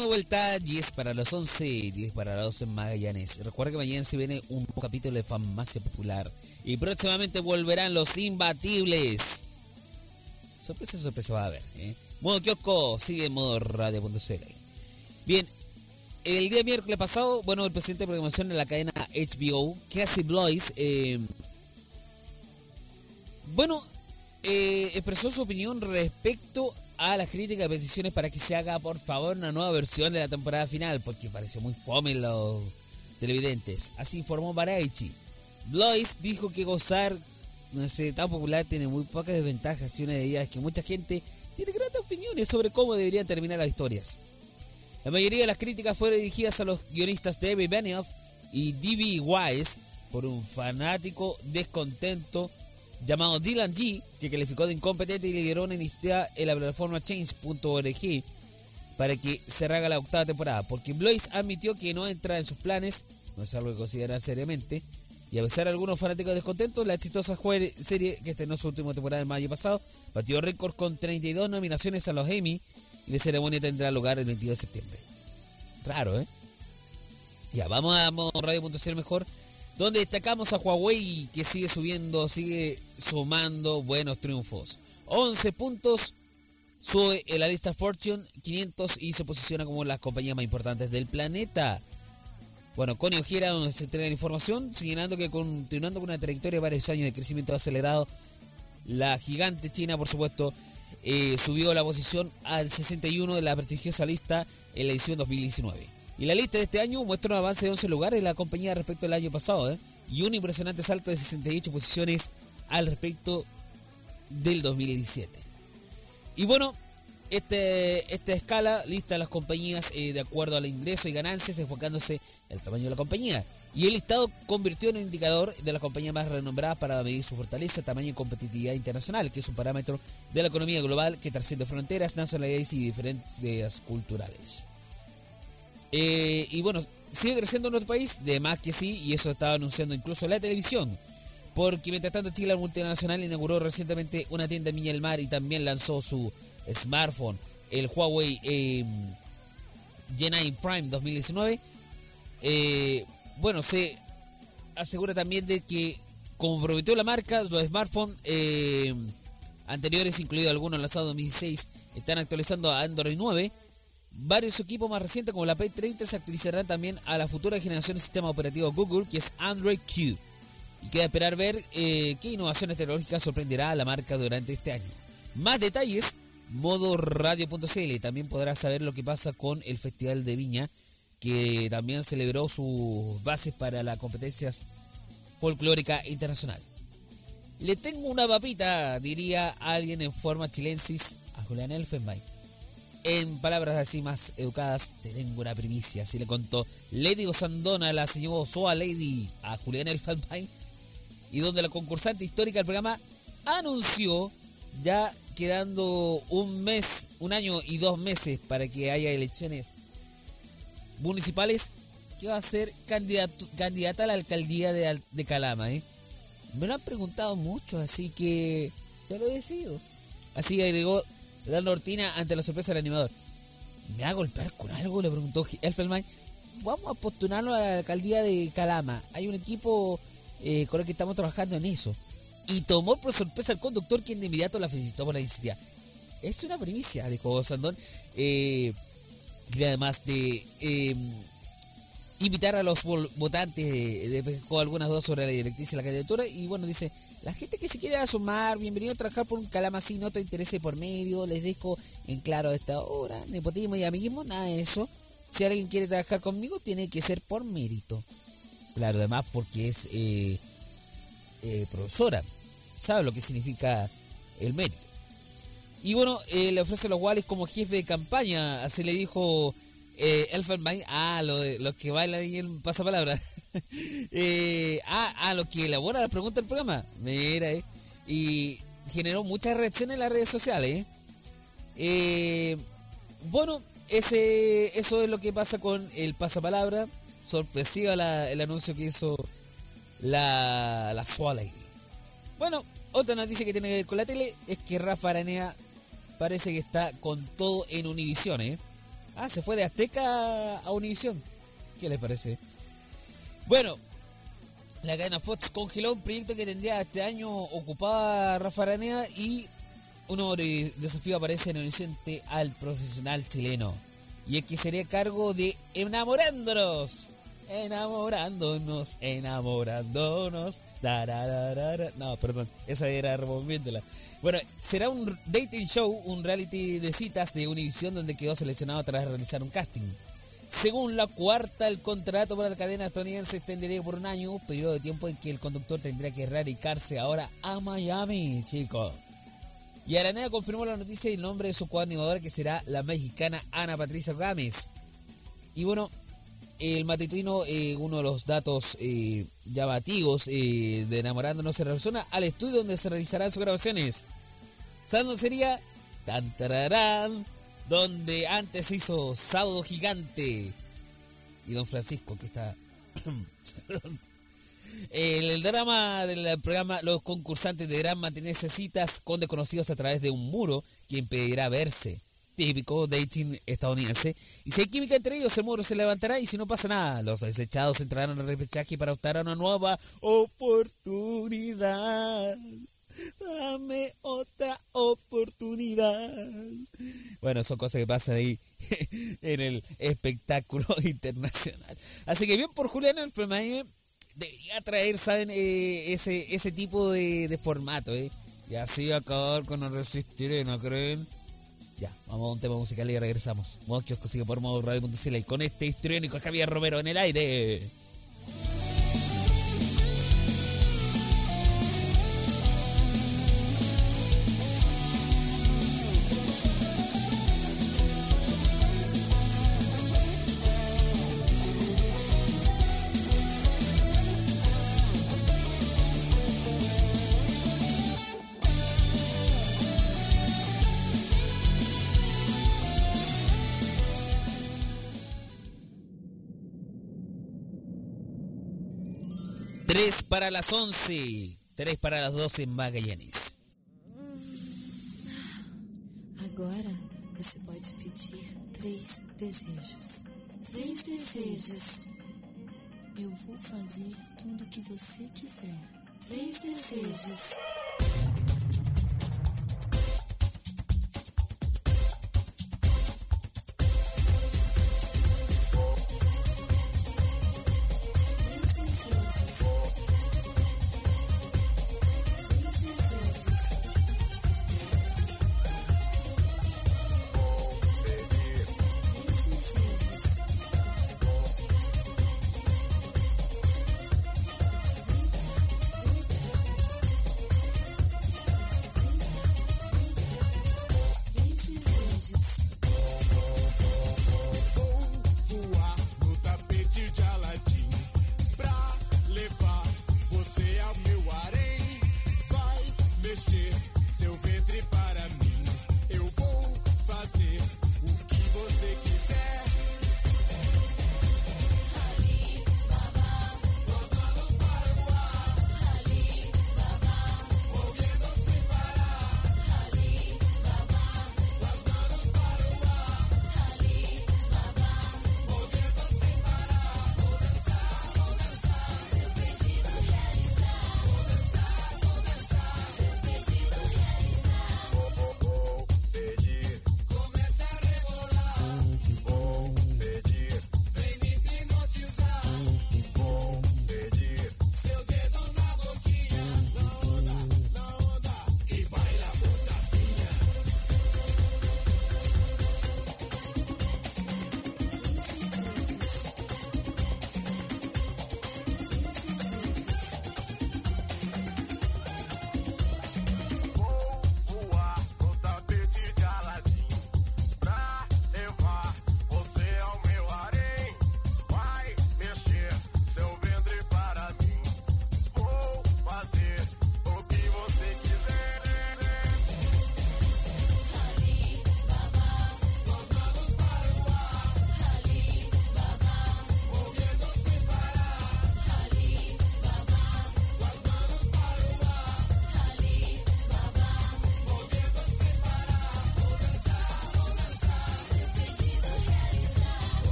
De vuelta, 10 para las 11, 10 para las 12 en Magallanes. Recuerda que mañana se viene un capítulo de Farmacia Popular y próximamente volverán los imbatibles. Sorpresa, sorpresa va a haber. ¿eh? Modo kiosco sigue en modo radio.cl. Bien, el día miércoles pasado, bueno, el presidente de programación de la cadena HBO, Cassie Blois, eh, bueno, eh, expresó su opinión respecto a las críticas y peticiones para que se haga, por favor, una nueva versión de la temporada final, porque pareció muy fome los televidentes. Así informó Baraichi. Blois dijo que gozar no sé, tan popular tiene muy pocas desventajas y una de ellas es que mucha gente tiene grandes opiniones sobre cómo deberían terminar las historias. La mayoría de las críticas fueron dirigidas a los guionistas David Benioff y D.B. Wise por un fanático descontento llamado Dylan G, que calificó de incompetente y lideró una iniciativa en la plataforma change.org para que se haga la octava temporada, porque Blois admitió que no entra en sus planes, no es algo que consideran seriamente, y a pesar de algunos fanáticos descontentos, la exitosa serie que estrenó su última temporada en mayo pasado, batió récord con 32 nominaciones a los Emmy y la ceremonia tendrá lugar el 22 de septiembre. Raro, ¿eh? Ya, vamos a radio.cl mejor, donde destacamos a Huawei que sigue subiendo, sigue sumando buenos triunfos. 11 puntos sube en la lista Fortune 500 y se posiciona como las compañías más importantes del planeta. Bueno, Connie Ojera donde se entrega la información, señalando que continuando con una trayectoria de varios años de crecimiento acelerado, la gigante china, por supuesto, eh, subió la posición al 61 de la prestigiosa lista en la edición 2019. Y la lista de este año muestra un avance de 11 lugares en la compañía respecto al año pasado, ¿eh? y un impresionante salto de 68 posiciones al respecto del 2017. Y bueno, este, esta escala lista las compañías eh, de acuerdo al ingreso y ganancias, enfocándose en el tamaño de la compañía. Y el listado convirtió en un indicador de las compañías más renombradas para medir su fortaleza, tamaño y competitividad internacional, que es un parámetro de la economía global que trasciende fronteras, nacionalidades y diferencias culturales. Eh, y bueno, sigue creciendo en nuestro país, de más que sí, y eso estaba anunciando incluso la televisión. Porque mientras tanto Chile Multinacional inauguró recientemente una tienda en Viña del Mar y también lanzó su smartphone, el Huawei eh, Gen Prime 2019. Eh, bueno, se asegura también de que como prometió la marca, los smartphones eh, anteriores, incluidos algunos lanzados en 2016, están actualizando a Android 9. Varios equipos más recientes como la P30 se actualizarán también a la futura generación del sistema operativo Google, que es Android Q. Y queda esperar ver eh, qué innovaciones tecnológicas sorprenderá a la marca durante este año. Más detalles, modo radio.cl. También podrás saber lo que pasa con el Festival de Viña, que también celebró sus bases para las competencias folclórica internacional. Le tengo una papita, diría alguien en forma chilensis a Julián Elfenbein. En palabras así más educadas, te tengo una primicia. Así le contó Lady Osandona, la señora Soa Lady, a Julián Elfenbein y donde la concursante histórica del programa anunció ya quedando un mes, un año y dos meses para que haya elecciones municipales, que va a ser candidata a la alcaldía de, Calama. ¿eh? Me lo han preguntado mucho, así que ya lo he decidido. Así agregó la Nortina ante la sorpresa del animador. ¿Me va a golpear con algo? Le preguntó Elfelman. Vamos a postularlo a la alcaldía de Calama. Hay un equipo eh, con el que estamos trabajando en eso. Y tomó por sorpresa al conductor, quien de inmediato la felicitó por la iniciativa. Es una primicia, dijo Sandón. Eh, y además de eh, invitar a los votantes, de, dejó algunas dudas sobre la directriz de la candidatura. Y bueno, dice: La gente que se quiere asomar, bienvenido a trabajar por un calama así, no te interese por medio. Les dejo en claro esta hora: nepotismo y amiguismo, nada de eso. Si alguien quiere trabajar conmigo, tiene que ser por mérito. Claro, además porque es eh, eh, profesora, sabe lo que significa el mérito. Y bueno, eh, le ofrece los Wallis como jefe de campaña, así le dijo eh, Elfenbein, ah, lo de, los que bailan y el pasapalabra, eh, ah, ah, los que elaboran las preguntas del programa, mira, eh, y generó muchas reacciones en las redes sociales. Eh. bueno, ese, eso es lo que pasa con el pasapalabra sorpresiva el anuncio que hizo la, la Bueno, otra noticia que tiene que ver con la tele es que Rafa Aranea parece que está con todo en Univision, ¿eh? Ah, se fue de Azteca a Univision. ¿Qué les parece? Bueno, la cadena Fox congeló un proyecto que tendría este año ocupada Rafa Aranea y un nuevo desafío aparece en el al profesional chileno. Y es que sería cargo de Enamorándonos enamorándonos, enamorándonos. No, perdón, esa era removiéndola. Bueno, será un dating show, un reality de citas de Univision donde quedó seleccionado tras realizar un casting. Según la cuarta, el contrato para la cadena estadounidense extendería por un año, periodo de tiempo en que el conductor tendría que radicarse ahora a Miami, chicos. Y Aranea confirmó la noticia y el nombre de su coanimadora que será la mexicana Ana Patricia Gámez. Y bueno, el matutino, eh, uno de los datos eh, llamativos eh, de Enamorándonos se relaciona al estudio donde se realizarán sus grabaciones. ¿Saben sería? Tan tararán, donde antes hizo Sábado Gigante. Y don Francisco, que está... el, drama del programa, los concursantes deberán mantenerse citas con desconocidos a través de un muro que impedirá verse. Típico dating estadounidense. Y si hay química entre ellos, el muro se levantará y si no pasa nada, los desechados entrarán al repechaje para optar a una nueva oportunidad. Dame otra oportunidad. Bueno, son cosas que pasan ahí en el espectáculo internacional. Así que bien por Julián, el premio debería traer, ¿saben? Eh, ese, ese tipo de, formato, ¿eh? Y así acabar con el resistir, ¿no creen? Ya, vamos a un tema musical y regresamos. Modo que os consigue por modo radio.cl y con este histriónico Javier Romero en el aire. Para las 11, 3 para las 12 em Magallanes. Agora você pode pedir três desejos. Três desejos. Eu vou fazer tudo o que você quiser. Três desejos.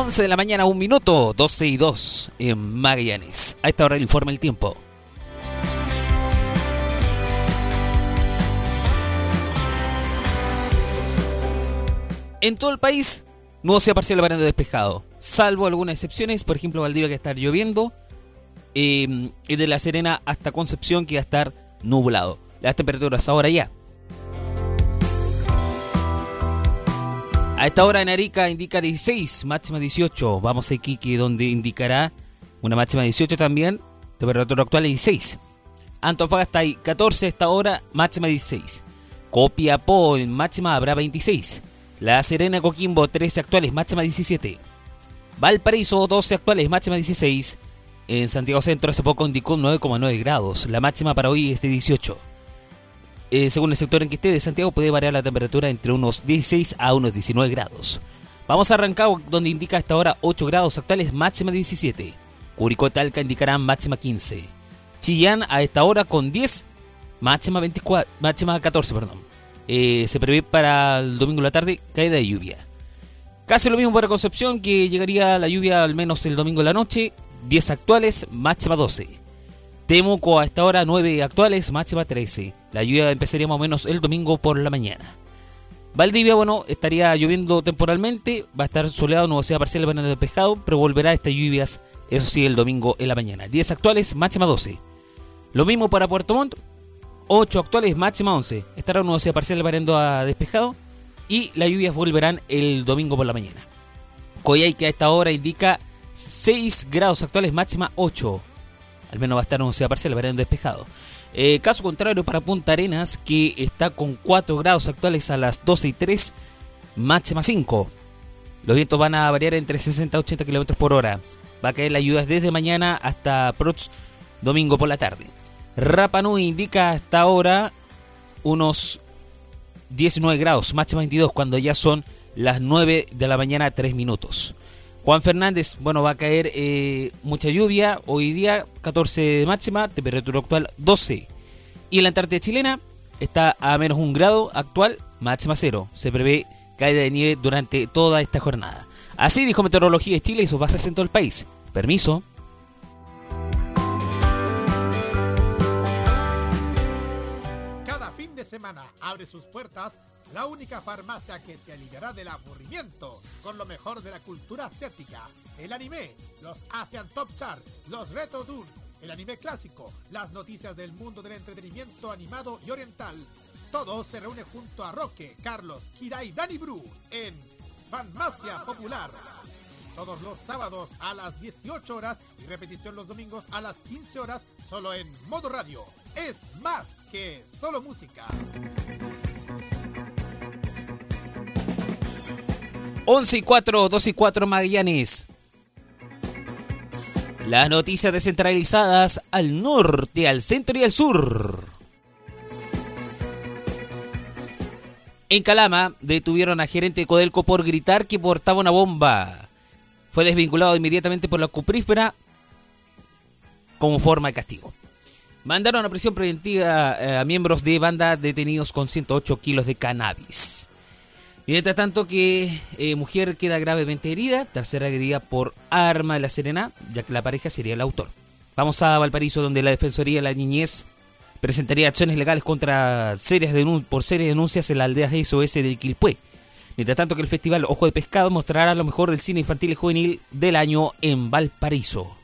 11 de la mañana, un minuto, 12 y 2 en Magallanes. A esta hora el informe el tiempo. En todo el país, sea parcial variando despejado, salvo algunas excepciones, por ejemplo, Valdivia que estar lloviendo, em, y de La Serena hasta Concepción que va a estar nublado. Las temperaturas ahora ya. A esta hora en Arica indica 16, máxima 18. Vamos a Iquique donde indicará una máxima 18 también. Temperatura actual 16. Antofagasta hay 14 a esta hora, máxima 16. Copiapó en máxima habrá 26. La Serena Coquimbo 13 actuales, máxima 17. Valparaíso 12 actuales, máxima 16. En Santiago Centro hace poco indicó 9,9 grados. La máxima para hoy es de 18. Eh, según el sector en que esté de Santiago, puede variar la temperatura entre unos 16 a unos 19 grados. Vamos a arrancar donde indica hasta ahora 8 grados actuales, máxima 17. Curicó y Talca indicarán máxima 15. Chillán a esta hora con 10, máxima 24, máxima 14, perdón. Eh, se prevé para el domingo en la tarde caída de lluvia. Casi lo mismo para Concepción, que llegaría la lluvia al menos el domingo en la noche, 10 actuales, máxima 12. Temuco a esta hora 9 actuales, máxima 13. La lluvia empezaría más o menos el domingo por la mañana. Valdivia, bueno, estaría lloviendo temporalmente, va a estar soleado, sea parcial, van a despejado, pero volverá a estas lluvias, eso sí, el domingo en la mañana. 10 actuales, máxima 12. Lo mismo para Puerto Montt, 8 actuales, máxima 11. Estará sea parcial, variando a despejado, y las lluvias volverán el domingo por la mañana. Coyhai, que a esta hora indica 6 grados actuales, máxima 8. Al menos va a estar sea parcial, verán despejado. Eh, caso contrario para Punta Arenas, que está con 4 grados actuales a las 12 y 3, máxima 5. Los vientos van a variar entre 60 y 80 km por hora. Va a caer la lluvia desde mañana hasta prox domingo por la tarde. Rapa Nui indica hasta ahora unos 19 grados, máxima 22, cuando ya son las 9 de la mañana 3 minutos. Juan Fernández, bueno, va a caer eh, mucha lluvia. Hoy día 14 de máxima, temperatura actual 12. Y la Antártida chilena está a menos un grado actual, máxima cero. Se prevé caída de nieve durante toda esta jornada. Así dijo Meteorología de Chile y sus bases en todo el país. Permiso. Cada fin de semana abre sus puertas la única farmacia que te aliviará del aburrimiento con lo mejor de la cultura asiática, el anime, los Asian Top Chart, los Retro Tours, el anime clásico, las noticias del mundo del entretenimiento animado y oriental. Todo se reúne junto a Roque, Carlos, Kira y Dani Bru en Farmacia Popular. Todos los sábados a las 18 horas y repetición los domingos a las 15 horas solo en modo radio. Es más que solo música. 11 y 4, 2 y 4 Magallanes. Las noticias descentralizadas al norte, al centro y al sur. En Calama detuvieron a gerente de Codelco por gritar que portaba una bomba. Fue desvinculado inmediatamente por la cuprífera como forma de castigo. Mandaron a prisión preventiva eh, a miembros de banda detenidos con 108 kilos de cannabis. Mientras tanto que eh, mujer queda gravemente herida, tercera herida por arma de la Serena, ya que la pareja sería el autor. Vamos a Valparaíso, donde la Defensoría de la Niñez presentaría acciones legales contra serias por serias denuncias en la aldea SOS de Quilpué. Mientras tanto que el festival Ojo de Pescado mostrará lo mejor del cine infantil y juvenil del año en Valparaíso.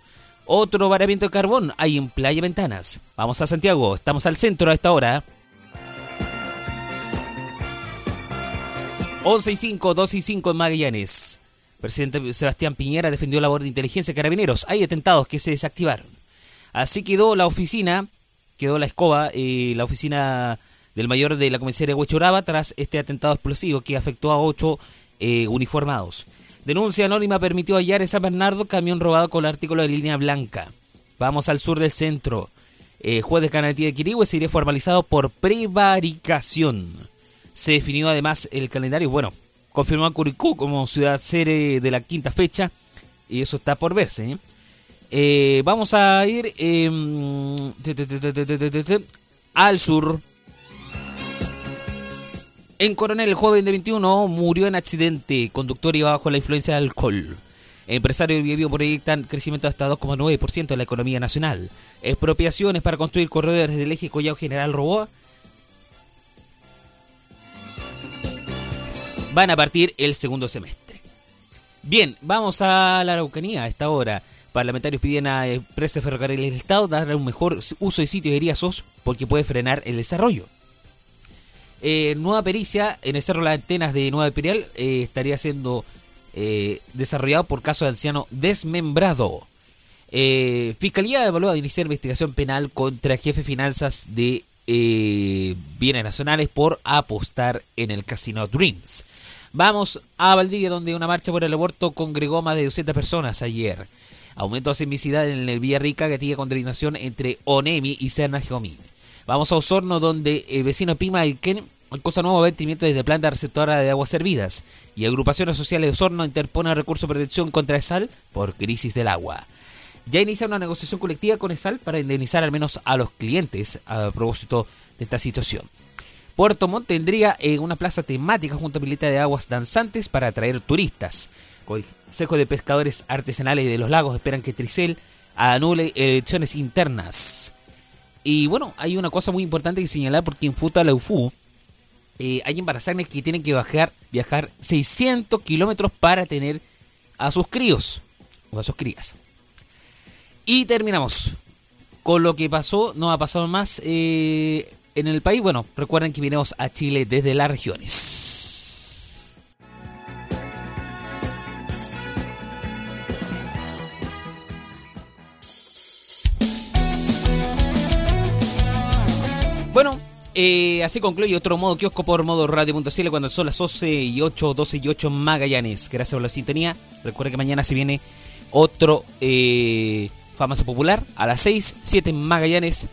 Otro varamiento de carbón hay en Playa Ventanas. Vamos a Santiago, estamos al centro a esta hora. 11 y 5, 2 y 5 en Magallanes. Presidente Sebastián Piñera defendió la labor de inteligencia carabineros. Hay atentados que se desactivaron. Así quedó la oficina, quedó la escoba, eh, la oficina del mayor de la comisaría Huechuraba tras este atentado explosivo que afectó a ocho eh, uniformados. Denuncia anónima permitió hallar en San Bernardo camión robado con artículo de línea blanca. Vamos al sur del centro. Eh, juez de Canatía de Quirigüe sería formalizado por prevaricación. Se definió además el calendario, bueno, confirmó a Curicú como ciudad sede de la quinta fecha y eso está por verse. ¿eh? Eh, vamos a ir al sur. En Coronel, el joven de 21 murió en accidente. Conductor iba bajo la influencia de alcohol. Empresarios de Biobío proyectan crecimiento hasta 2,9% de la economía nacional. Expropiaciones para construir corredores del eje Collao General Roboa van a partir el segundo semestre. Bien, vamos a la Araucanía a esta hora. Parlamentarios piden a empresas ferrocarriles del Estado dar un mejor uso de sitios de eriazos porque puede frenar el desarrollo. Eh, nueva pericia en el Cerro Las Antenas de Nueva Imperial eh, estaría siendo eh, desarrollado por caso de anciano desmembrado. Fiscalía evalúa de iniciar investigación penal contra jefe de finanzas de bienes nacionales por apostar en el casino Dreams. Vamos a Valdivia, donde una marcha por el aborto congregó más de 200 personas ayer. Aumento de sismicidad en el Villarrica, que tiene condenación entre ONEMI y Serna Geomín. Vamos a Osorno, donde el vecino Pima Ken cosa nuevo vertimiento desde planta receptora de aguas servidas. Y agrupaciones sociales de Osorno interpone recurso de protección contra ESAL por crisis del agua. Ya inicia una negociación colectiva con ESAL para indemnizar al menos a los clientes a propósito de esta situación. Puerto Montt tendría eh, una plaza temática junto a pileta de aguas danzantes para atraer turistas. Consejo de Pescadores Artesanales de los Lagos esperan que Tricel anule elecciones internas. Y bueno, hay una cosa muy importante que señalar porque en Futa la UFU eh, hay embarazadas que tienen que bajar, viajar 600 kilómetros para tener a sus críos o a sus crías. Y terminamos con lo que pasó, no ha pasado más eh, en el país, bueno, recuerden que vinimos a Chile desde las regiones. Bueno, eh, así concluye otro modo kiosco por modo radio.cl cuando son las 12 y 8, 12 y 8 Magallanes. Gracias por la sintonía. Recuerden que mañana se viene otro eh, Famoso Popular a las 6, 7 Magallanes.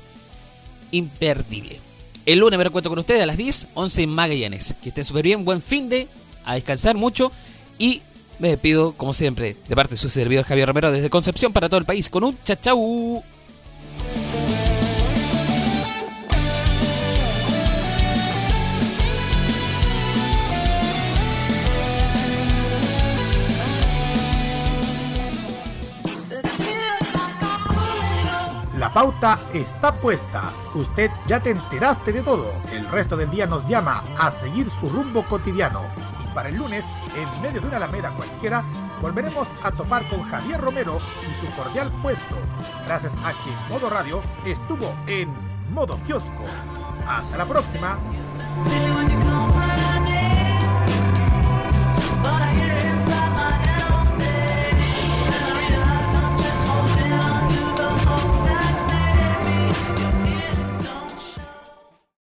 Imperdible. El lunes me recuerdo con ustedes a las 10, 11 en Magallanes. Que estén súper bien, buen fin de, a descansar mucho y me despido, como siempre, de parte de su servidor Javier Romero desde Concepción para todo el país con un chachau. Pauta está puesta. Usted ya te enteraste de todo. El resto del día nos llama a seguir su rumbo cotidiano. Y para el lunes, en medio de una alameda cualquiera, volveremos a topar con Javier Romero y su cordial puesto. Gracias a que Modo Radio estuvo en modo kiosco. Hasta la próxima.